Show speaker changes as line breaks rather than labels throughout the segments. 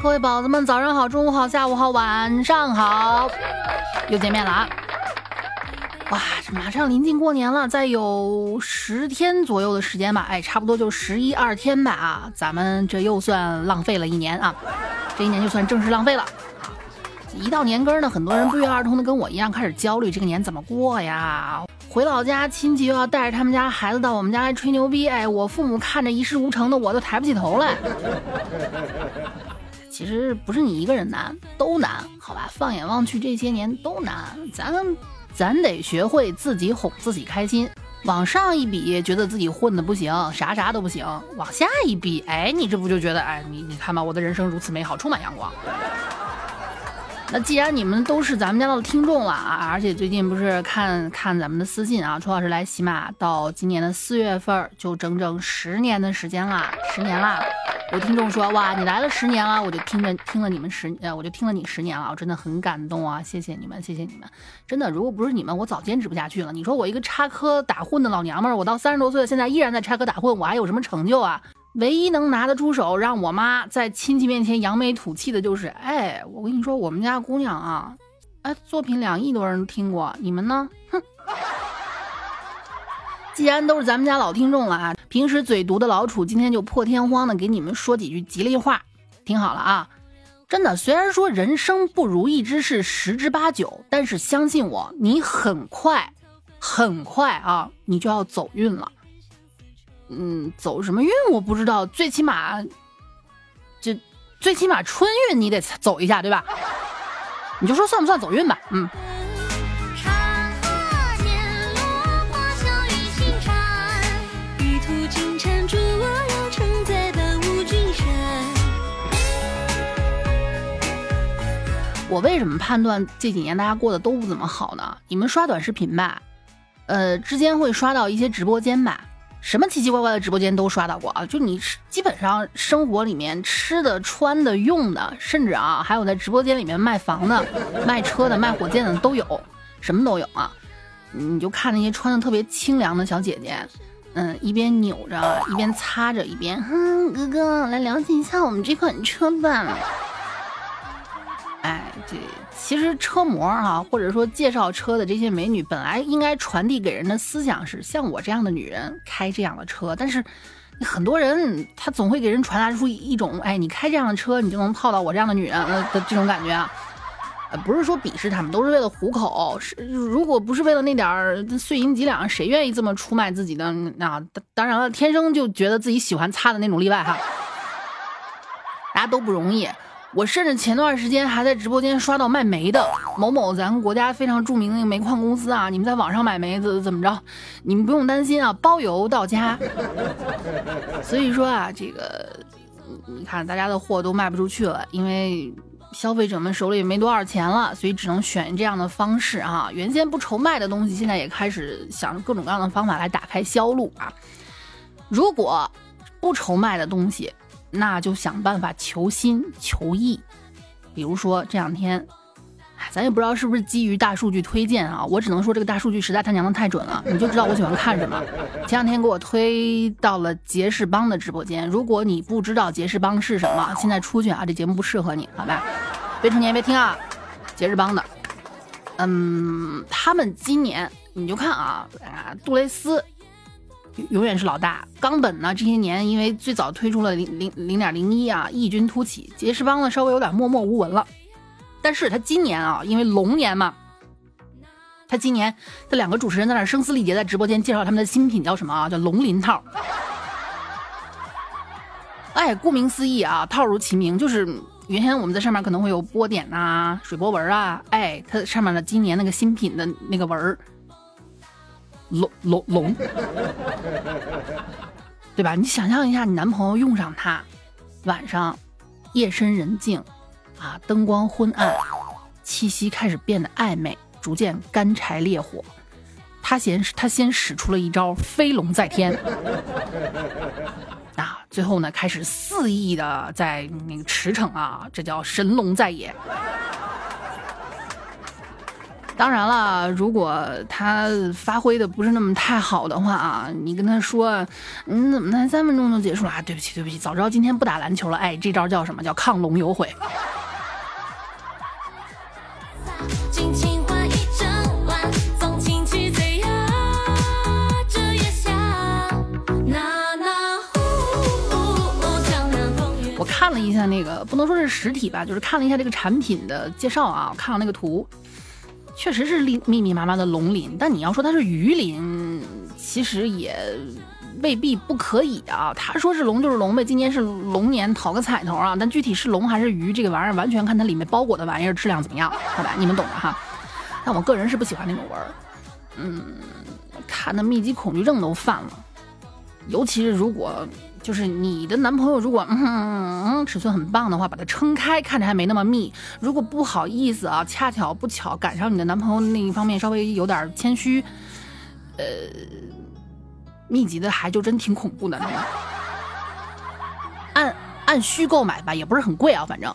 各位宝子们，早上好，中午好，下午好，晚上好，又见面了啊！哇，这马上临近过年了，再有十天左右的时间吧，哎，差不多就十一二天吧啊，咱们这又算浪费了一年啊，这一年就算正式浪费了。一到年根儿呢，很多人不约而同的跟我一样开始焦虑，这个年怎么过呀？回老家亲戚又要带着他们家孩子到我们家来吹牛逼，哎，我父母看着一事无成的我都抬不起头来。其实不是你一个人难，都难，好吧？放眼望去，这些年都难，咱咱得学会自己哄自己开心。往上一比，觉得自己混的不行，啥啥都不行；往下一比，哎，你这不就觉得，哎，你你看吧，我的人生如此美好，充满阳光。那既然你们都是咱们家的听众了啊，而且最近不是看看咱们的私信啊，楚老师来喜马到今年的四月份，就整整十年的时间啦，十年啦。有听众说：“哇，你来了十年了，我就听着听了你们十呃，我就听了你十年了，我真的很感动啊！谢谢你们，谢谢你们，真的，如果不是你们，我早坚持不下去了。你说我一个插科打诨的老娘们儿，我到三十多岁了，现在依然在插科打诨，我还有什么成就啊？唯一能拿得出手让我妈在亲戚面前扬眉吐气的，就是哎，我跟你说，我们家姑娘啊，哎，作品两亿多人听过，你们呢？哼。”既然都是咱们家老听众了啊，平时嘴毒的老楚今天就破天荒的给你们说几句吉利话，听好了啊！真的，虽然说人生不如意之事十之八九，但是相信我，你很快很快啊，你就要走运了。嗯，走什么运我不知道，最起码就最起码春运你得走一下，对吧？你就说算不算走运吧？嗯。我为什么判断这几年大家过得都不怎么好呢？你们刷短视频吧，呃，之间会刷到一些直播间吧，什么奇奇怪怪的直播间都刷到过啊。就你基本上生活里面吃的、穿的、用的，甚至啊，还有在直播间里面卖房的、卖车的、卖火箭的都有，什么都有啊。你就看那些穿的特别清凉的小姐姐，嗯，一边扭着，一边擦着，一边，哼，哥哥来了解一下我们这款车吧。哎，这其实车模哈，或者说介绍车的这些美女，本来应该传递给人的思想是，像我这样的女人开这样的车。但是，很多人他总会给人传达出一种，哎，你开这样的车，你就能泡到我这样的女人的这种感觉啊。呃，不是说鄙视他们，都是为了糊口。是，如果不是为了那点儿碎银几两，谁愿意这么出卖自己的？那当然了，天生就觉得自己喜欢擦的那种例外哈。大家都不容易。我甚至前段时间还在直播间刷到卖煤的某某咱国家非常著名的煤矿公司啊，你们在网上买煤子怎么着？你们不用担心啊，包邮到家。所以说啊，这个你看大家的货都卖不出去了，因为消费者们手里也没多少钱了，所以只能选这样的方式啊。原先不愁卖的东西，现在也开始想着各种各样的方法来打开销路啊。如果不愁卖的东西。那就想办法求新求异，比如说这两天，咱也不知道是不是基于大数据推荐啊，我只能说这个大数据实在他娘的太准了，你就知道我喜欢看什么。前两天给我推到了杰士邦的直播间，如果你不知道杰士邦是什么，现在出去啊，这节目不适合你，好吧？未成年别听啊，杰士邦的，嗯，他们今年你就看啊，啊，杜蕾斯。永远是老大。冈本呢？这些年因为最早推出了零零零点零一啊，异军突起。杰士邦呢，稍微有点默默无闻了。但是他今年啊，因为龙年嘛，他今年他两个主持人在那声嘶力竭在直播间介绍他们的新品叫什么啊？叫龙鳞套。哎，顾名思义啊，套如其名，就是原先我们在上面可能会有波点呐、水波纹啊，哎，它上面的今年那个新品的那个纹儿。龙龙龙，对吧？你想象一下，你男朋友用上它，晚上夜深人静，啊，灯光昏暗，气息开始变得暧昧，逐渐干柴烈火。他先他先使出了一招飞龙在天，啊，最后呢开始肆意的在那个驰骋啊，这叫神龙在野。当然了，如果他发挥的不是那么太好的话啊，你跟他说，你怎么才三分钟就结束了啊？对不起，对不起，早知道今天不打篮球了。哎，这招叫什么叫亢龙有悔？我看了一下那个，不能说是实体吧，就是看了一下这个产品的介绍啊，看了那个图。确实是密密密麻麻的龙鳞，但你要说它是鱼鳞，其实也未必不可以啊。他说是龙就是龙呗，今年是龙年，讨个彩头啊。但具体是龙还是鱼，这个玩意儿完全看它里面包裹的玩意儿质量怎么样，好吧？你们懂的哈。但我个人是不喜欢那种纹儿，嗯，看的密集恐惧症都犯了，尤其是如果。就是你的男朋友，如果嗯嗯尺寸很棒的话，把它撑开，看着还没那么密。如果不好意思啊，恰巧不巧赶上你的男朋友那一方面稍微有点谦虚，呃，密集的还就真挺恐怖的。按按需购买吧，也不是很贵啊，反正。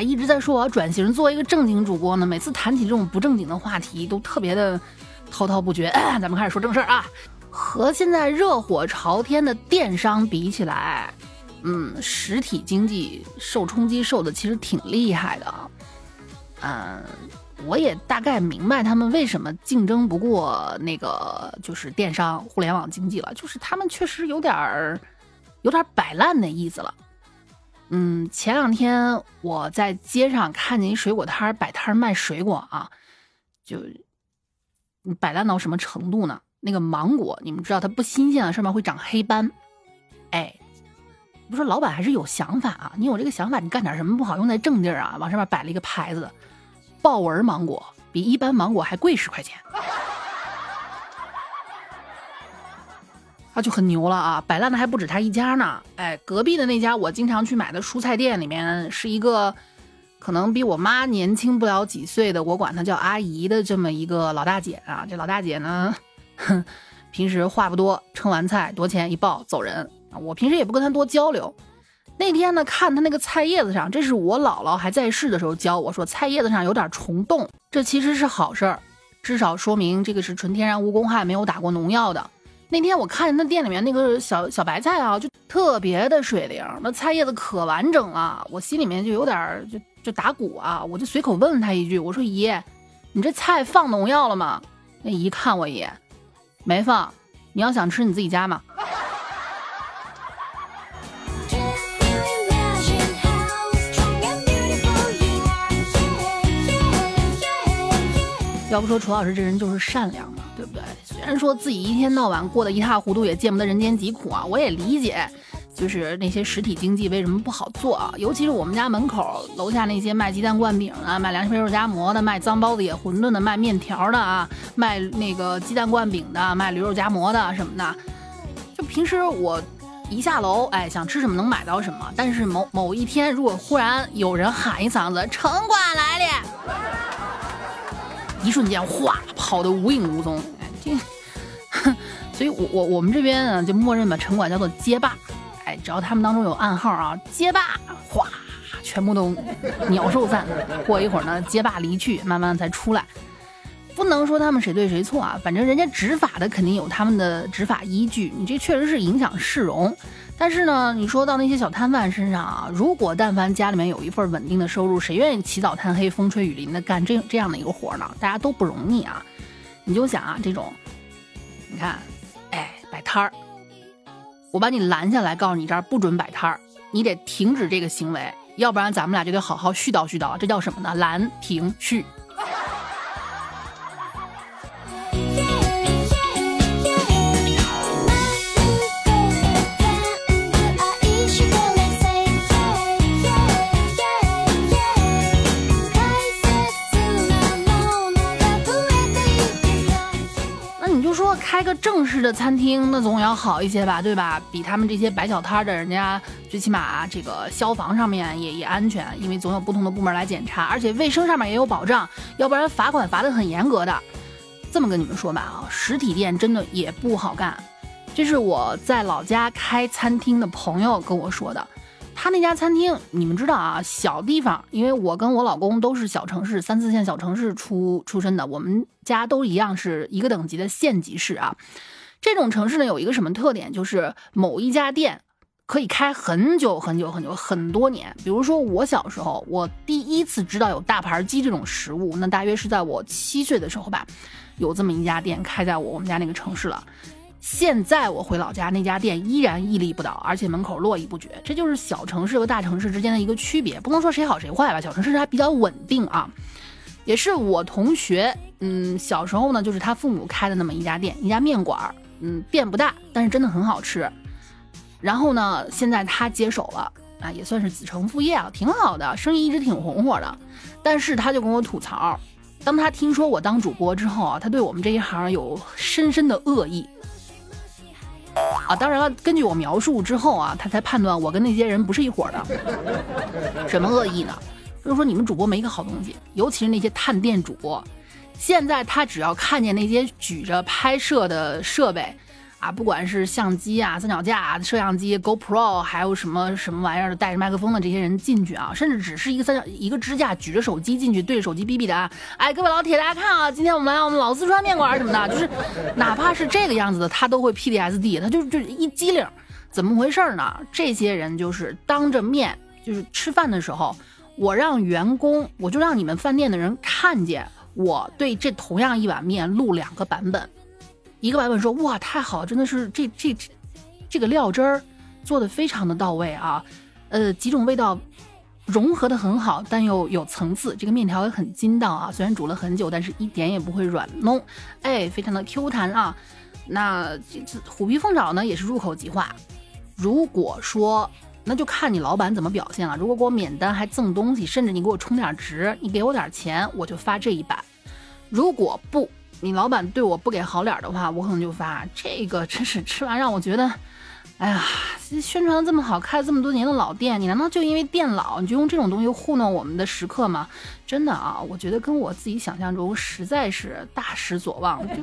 一直在说我要转型做一个正经主播呢，每次谈起这种不正经的话题都特别的滔滔不绝。咱们开始说正事儿啊，和现在热火朝天的电商比起来，嗯，实体经济受冲击受的其实挺厉害的。嗯，我也大概明白他们为什么竞争不过那个就是电商互联网经济了，就是他们确实有点儿有点摆烂的意思了。嗯，前两天我在街上看见一水果摊摆摊卖水果啊，就摆烂到什么程度呢？那个芒果，你们知道它不新鲜了，上面会长黑斑。哎，不说老板还是有想法啊？你有这个想法，你干点什么不好？用在正地儿啊？往上面摆了一个牌子，豹纹芒果比一般芒果还贵十块钱。他就很牛了啊！摆烂的还不止他一家呢。哎，隔壁的那家我经常去买的蔬菜店里面，是一个可能比我妈年轻不了几岁的，我管她叫阿姨的这么一个老大姐啊。这老大姐呢，哼，平时话不多，称完菜多钱一报走人啊。我平时也不跟她多交流。那天呢，看她那个菜叶子上，这是我姥姥还在世的时候教我说，菜叶子上有点虫洞，这其实是好事儿，至少说明这个是纯天然无公害，没有打过农药的。那天我看见那店里面那个小小白菜啊，就特别的水灵，那菜叶子可完整了，我心里面就有点就就打鼓啊，我就随口问了他一句，我说姨，你这菜放农药了吗？那姨看我一眼，没放，你要想吃你自己家嘛。要不说楚老师这人就是善良嘛，对不对？虽然说自己一天到晚过得一塌糊涂，也见不得人间疾苦啊，我也理解，就是那些实体经济为什么不好做啊？尤其是我们家门口楼下那些卖鸡蛋灌饼的、卖凉皮肉夹馍的、卖脏包子野馄饨的、卖面条的啊、卖那个鸡蛋灌饼的、卖驴肉夹馍的什么的，就平时我一下楼，哎，想吃什么能买到什么。但是某某一天，如果忽然有人喊一嗓子“城管来了”。一瞬间，哗，跑得无影无踪。这，所以，我我我们这边呢，就默认把城管叫做街霸。哎，只要他们当中有暗号啊，街霸，哗，全部都鸟兽散。过一会儿呢，街霸离去，慢慢才出来。不能说他们谁对谁错啊，反正人家执法的肯定有他们的执法依据。你这确实是影响市容。但是呢，你说到那些小摊贩身上啊，如果但凡家里面有一份稳定的收入，谁愿意起早贪黑、风吹雨淋的干这这样的一个活呢？大家都不容易啊！你就想啊，这种，你看，哎，摆摊儿，我把你拦下来，告诉你这儿不准摆摊儿，你得停止这个行为，要不然咱们俩就得好好絮叨絮叨。这叫什么呢？拦停序。开个正式的餐厅，那总要好一些吧，对吧？比他们这些摆小摊的，人家最起码这个消防上面也也安全，因为总有不同的部门来检查，而且卫生上面也有保障，要不然罚款罚的很严格的。这么跟你们说吧啊，实体店真的也不好干，这是我在老家开餐厅的朋友跟我说的。他那家餐厅，你们知道啊，小地方，因为我跟我老公都是小城市、三四线小城市出出身的，我们家都一样是一个等级的县级市啊。这种城市呢，有一个什么特点，就是某一家店可以开很久很久很久很多年。比如说我小时候，我第一次知道有大盘鸡这种食物，那大约是在我七岁的时候吧，有这么一家店开在我我们家那个城市了。现在我回老家，那家店依然屹立不倒，而且门口络绎不绝。这就是小城市和大城市之间的一个区别，不能说谁好谁坏吧。小城市还比较稳定啊，也是我同学，嗯，小时候呢，就是他父母开的那么一家店，一家面馆儿，嗯，店不大，但是真的很好吃。然后呢，现在他接手了，啊，也算是子承父业啊，挺好的，生意一直挺红火的。但是他就跟我吐槽，当他听说我当主播之后啊，他对我们这一行有深深的恶意。啊，当然了，根据我描述之后啊，他才判断我跟那些人不是一伙的。什么恶意呢？就是说你们主播没一个好东西，尤其是那些探店主播。现在他只要看见那些举着拍摄的设备。啊，不管是相机啊、三脚架、摄像机、GoPro，还有什么什么玩意儿的，带着麦克风的这些人进去啊，甚至只是一个三角一个支架举着手机进去，对着手机哔哔的啊，哎，各位老铁，大家看啊，今天我们来我们老四川面馆什么的，就是哪怕是这个样子的，他都会 PDSD，他就就一机灵，怎么回事呢？这些人就是当着面，就是吃饭的时候，我让员工，我就让你们饭店的人看见我对这同样一碗面录两个版本。一个版本说哇太好，真的是这这这个料汁儿做的非常的到位啊，呃几种味道融合的很好，但又有层次，这个面条也很筋道啊，虽然煮了很久，但是一点也不会软糯，哎，非常的 Q 弹啊。那这次虎皮凤爪呢也是入口即化。如果说那就看你老板怎么表现了，如果给我免单还赠东西，甚至你给我充点值，你给我点钱，我就发这一版。如果不。你老板对我不给好脸的话，我可能就发这个。真是吃完让我觉得，哎呀，宣传的这么好，开了这么多年的老店，你难道就因为店老，你就用这种东西糊弄我们的食客吗？真的啊，我觉得跟我自己想象中实在是大失所望，就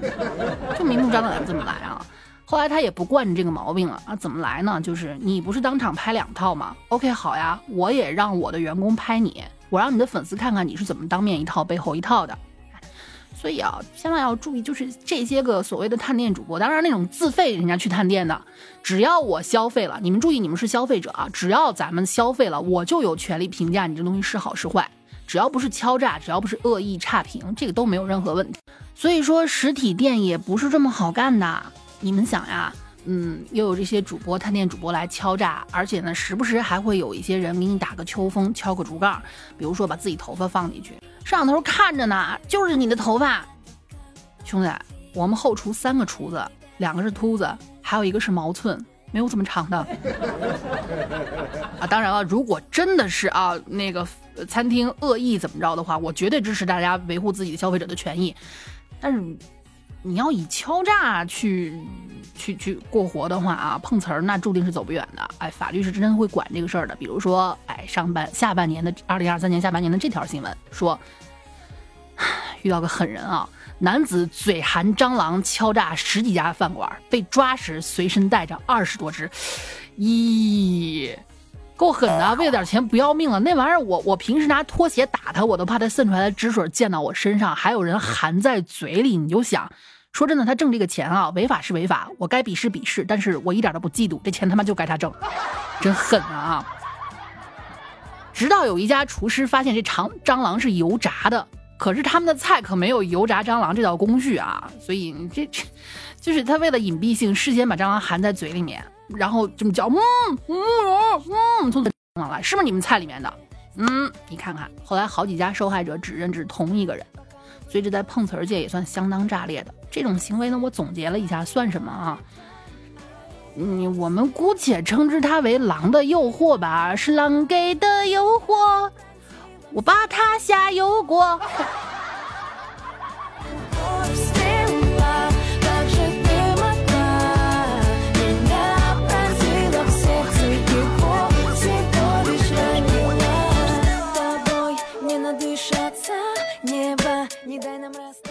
就明目张胆这么来啊。后来他也不惯着这个毛病了啊，怎么来呢？就是你不是当场拍两套吗？OK，好呀，我也让我的员工拍你，我让你的粉丝看看你是怎么当面一套背后一套的。所以啊，千万要注意，就是这些个所谓的探店主播，当然那种自费人家去探店的，只要我消费了，你们注意，你们是消费者啊，只要咱们消费了，我就有权利评价你这东西是好是坏，只要不是敲诈，只要不是恶意差评，这个都没有任何问题。所以说，实体店也不是这么好干的。你们想呀，嗯，又有这些主播探店主播来敲诈，而且呢，时不时还会有一些人给你打个秋风，敲个竹杠，比如说把自己头发放进去。摄像头看着呢，就是你的头发，兄弟，我们后厨三个厨子，两个是秃子，还有一个是毛寸，没有这么长的。啊，当然了，如果真的是啊那个餐厅恶意怎么着的话，我绝对支持大家维护自己的消费者的权益。但是你要以敲诈去去去过活的话啊，碰瓷儿那注定是走不远的。哎，法律是真的会管这个事儿的。比如说，哎，上半下半年的二零二三年下半年的这条新闻说。遇到个狠人啊！男子嘴含蟑螂敲诈十几家饭馆，被抓时随身带着二十多只，咦，够狠的！为了点钱不要命了，那玩意儿我我平时拿拖鞋打他，我都怕他渗出来的汁水溅到我身上。还有人含在嘴里，你就想，说真的，他挣这个钱啊，违法是违法，我该鄙视鄙视，但是我一点都不嫉妒，这钱他妈就该他挣，真狠啊！直到有一家厨师发现这长蟑螂是油炸的。可是他们的菜可没有油炸蟑螂这道工序啊，所以这这，就是他为了隐蔽性，事先把蟑螂含在嘴里面，然后这么叫，嗯嗯嗯，从蟑螂来，是不是你们菜里面的？嗯，你看看，后来好几家受害者指认是同一个人，所以这在碰瓷儿界也算相当炸裂的。这种行为呢，我总结了一下，算什么啊？嗯，我们姑且称之它为狼的诱惑吧，是狼给的诱惑。我把它下油锅。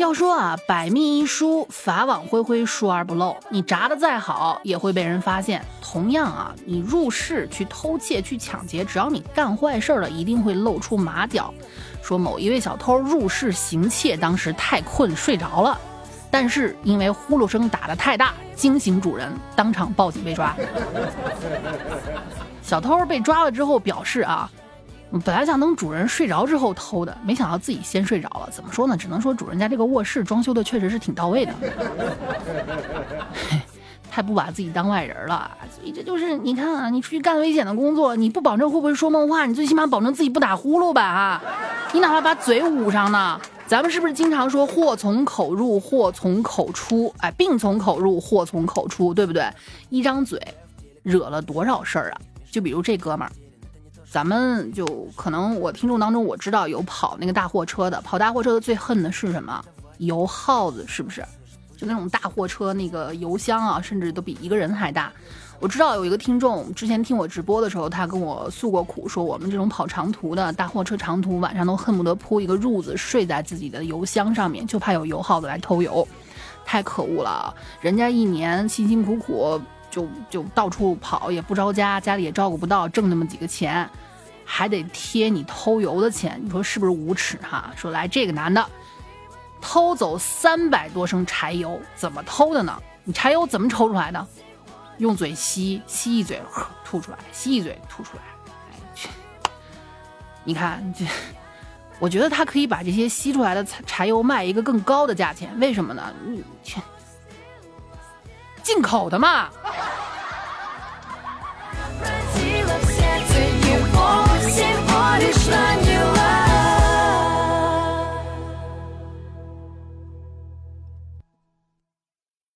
要说啊，百密一疏，法网恢恢，疏而不漏。你炸的再好，也会被人发现。同样啊，你入室去偷窃、去抢劫，只要你干坏事了，一定会露出马脚。说某一位小偷入室行窃，当时太困睡着了，但是因为呼噜声打得太大，惊醒主人，当场报警被抓。小偷被抓了之后表示啊。本来想等主人睡着之后偷的，没想到自己先睡着了。怎么说呢？只能说主人家这个卧室装修的确实是挺到位的，太不把自己当外人了。所以这就是你看啊，你出去干危险的工作，你不保证会不会说梦话，你最起码保证自己不打呼噜吧啊！你哪怕把嘴捂上呢？咱们是不是经常说祸从口入，祸从口出？哎，病从口入，祸从口出，对不对？一张嘴，惹了多少事儿啊？就比如这哥们儿。咱们就可能我听众当中我知道有跑那个大货车的，跑大货车的最恨的是什么？油耗子是不是？就那种大货车那个油箱啊，甚至都比一个人还大。我知道有一个听众之前听我直播的时候，他跟我诉过苦，说我们这种跑长途的大货车长途，晚上都恨不得铺一个褥子睡在自己的油箱上面，就怕有油耗子来偷油，太可恶了。人家一年辛辛苦苦就就到处跑，也不着家，家里也照顾不到，挣那么几个钱。还得贴你偷油的钱，你说是不是无耻哈？说来这个男的偷走三百多升柴油，怎么偷的呢？你柴油怎么抽出来的？用嘴吸，吸一嘴吐出来，吸一嘴吐出来。你看这，我觉得他可以把这些吸出来的柴柴油卖一个更高的价钱，为什么呢？你去进口的嘛。смотришь на него